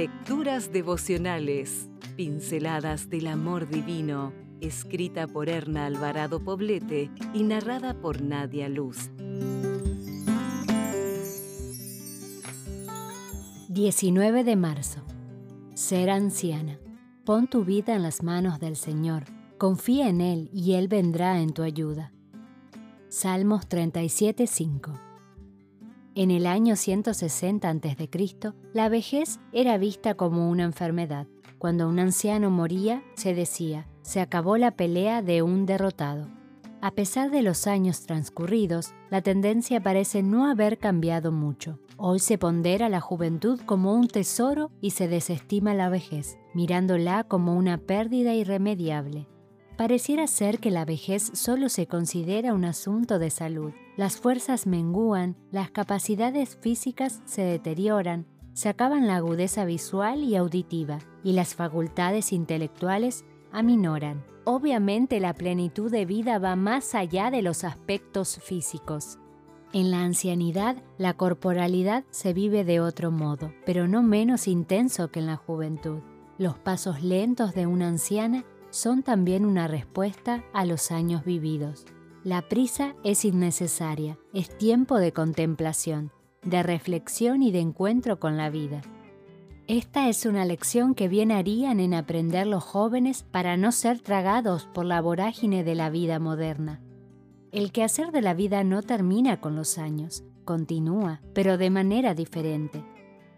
Lecturas devocionales, pinceladas del amor divino, escrita por Erna Alvarado Poblete y narrada por Nadia Luz. 19 de marzo. Ser anciana. Pon tu vida en las manos del Señor. Confía en Él y Él vendrá en tu ayuda. Salmos 37:5 en el año 160 a.C., la vejez era vista como una enfermedad. Cuando un anciano moría, se decía, se acabó la pelea de un derrotado. A pesar de los años transcurridos, la tendencia parece no haber cambiado mucho. Hoy se pondera la juventud como un tesoro y se desestima la vejez, mirándola como una pérdida irremediable. Pareciera ser que la vejez solo se considera un asunto de salud. Las fuerzas menguan, las capacidades físicas se deterioran, se acaban la agudeza visual y auditiva, y las facultades intelectuales aminoran. Obviamente la plenitud de vida va más allá de los aspectos físicos. En la ancianidad, la corporalidad se vive de otro modo, pero no menos intenso que en la juventud. Los pasos lentos de una anciana son también una respuesta a los años vividos. La prisa es innecesaria, es tiempo de contemplación, de reflexión y de encuentro con la vida. Esta es una lección que bien harían en aprender los jóvenes para no ser tragados por la vorágine de la vida moderna. El quehacer de la vida no termina con los años, continúa, pero de manera diferente.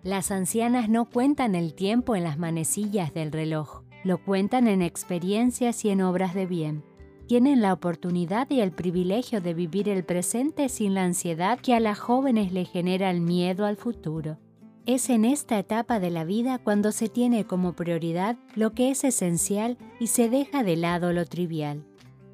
Las ancianas no cuentan el tiempo en las manecillas del reloj, lo cuentan en experiencias y en obras de bien. Tienen la oportunidad y el privilegio de vivir el presente sin la ansiedad que a las jóvenes le genera el miedo al futuro. Es en esta etapa de la vida cuando se tiene como prioridad lo que es esencial y se deja de lado lo trivial.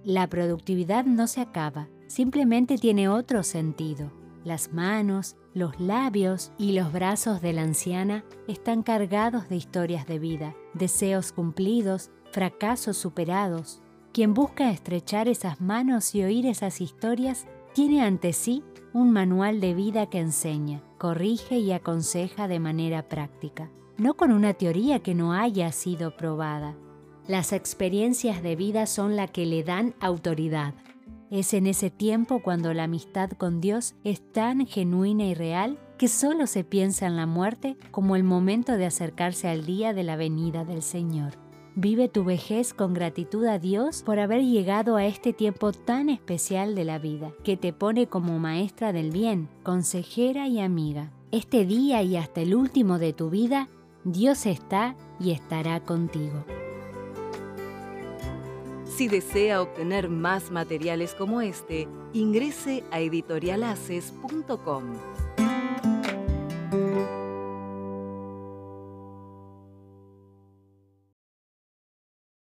La productividad no se acaba, simplemente tiene otro sentido. Las manos, los labios y los brazos de la anciana están cargados de historias de vida, deseos cumplidos, fracasos superados. Quien busca estrechar esas manos y oír esas historias tiene ante sí un manual de vida que enseña, corrige y aconseja de manera práctica, no con una teoría que no haya sido probada. Las experiencias de vida son la que le dan autoridad, es en ese tiempo cuando la amistad con Dios es tan genuina y real que solo se piensa en la muerte como el momento de acercarse al día de la venida del Señor. Vive tu vejez con gratitud a Dios por haber llegado a este tiempo tan especial de la vida, que te pone como maestra del bien, consejera y amiga. Este día y hasta el último de tu vida, Dios está y estará contigo. Si desea obtener más materiales como este, ingrese a editorialaces.com.